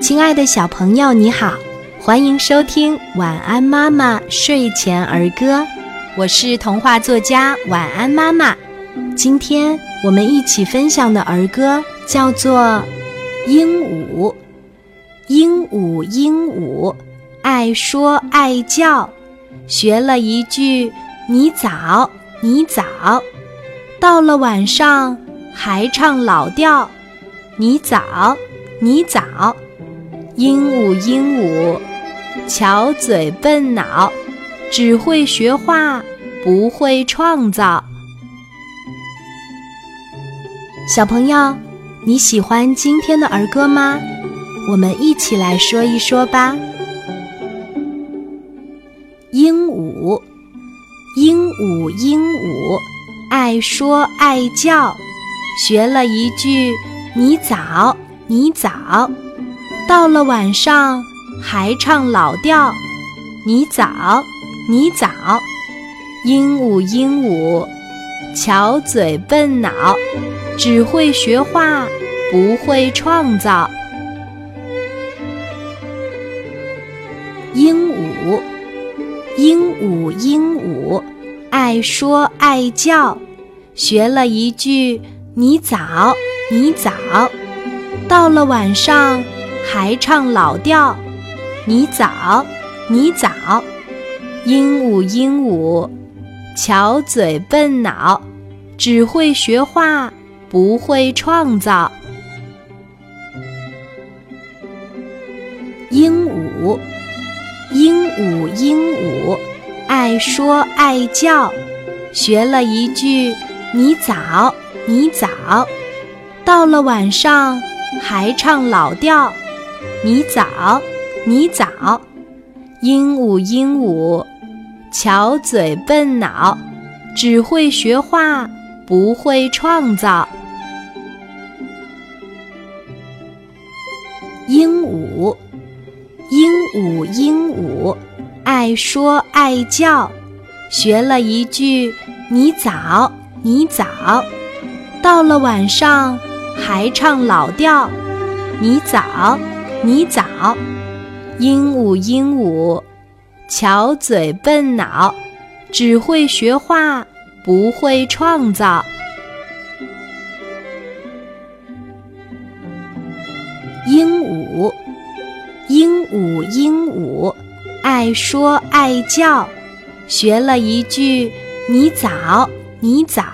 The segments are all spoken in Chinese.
亲爱的小朋友，你好，欢迎收听《晚安妈妈睡前儿歌》，我是童话作家晚安妈妈。今天我们一起分享的儿歌叫做《鹦鹉》。鹦鹉，鹦鹉，爱说爱叫，学了一句“你早，你早”，到了晚上还唱老调，“你早，你早”。鹦鹉，鹦鹉，巧嘴笨脑，只会学画，不会创造。小朋友，你喜欢今天的儿歌吗？我们一起来说一说吧。鹦鹉，鹦鹉，鹦鹉，爱说爱叫，学了一句“你早，你早”，到了晚上还唱老调，“你早，你早”。鹦鹉，鹦鹉，巧嘴笨脑，只会学画，不会创造。鹦鹉，鹦鹉，鹦鹉，爱说爱叫，学了一句“你早，你早”，到了晚上还唱老调，“你早，你早”。鹦鹉，鹦鹉，巧嘴笨脑，只会学话，不会创造。鹦鹉。鹦鹉，鹦鹉，爱说爱叫，学了一句“你早，你早”，到了晚上还唱老调，“你早，你早”。鹦鹉，鹦鹉，巧嘴笨脑，只会学画，不会创造。鹦鹉。鹦鹉，鹦鹉，爱说爱叫，学了一句“你早，你早”，到了晚上还唱老调，“你早，你早”。鹦鹉，鹦鹉，巧嘴笨脑，只会学画，不会创造。鹦鹉。鹦鹉，鹦鹉，爱说爱叫，学了一句“你早，你早”，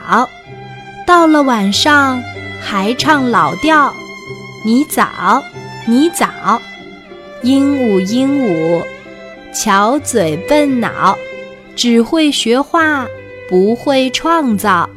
到了晚上还唱老调，“你早，你早”。鹦鹉，鹦鹉，巧嘴笨脑，只会学画，不会创造。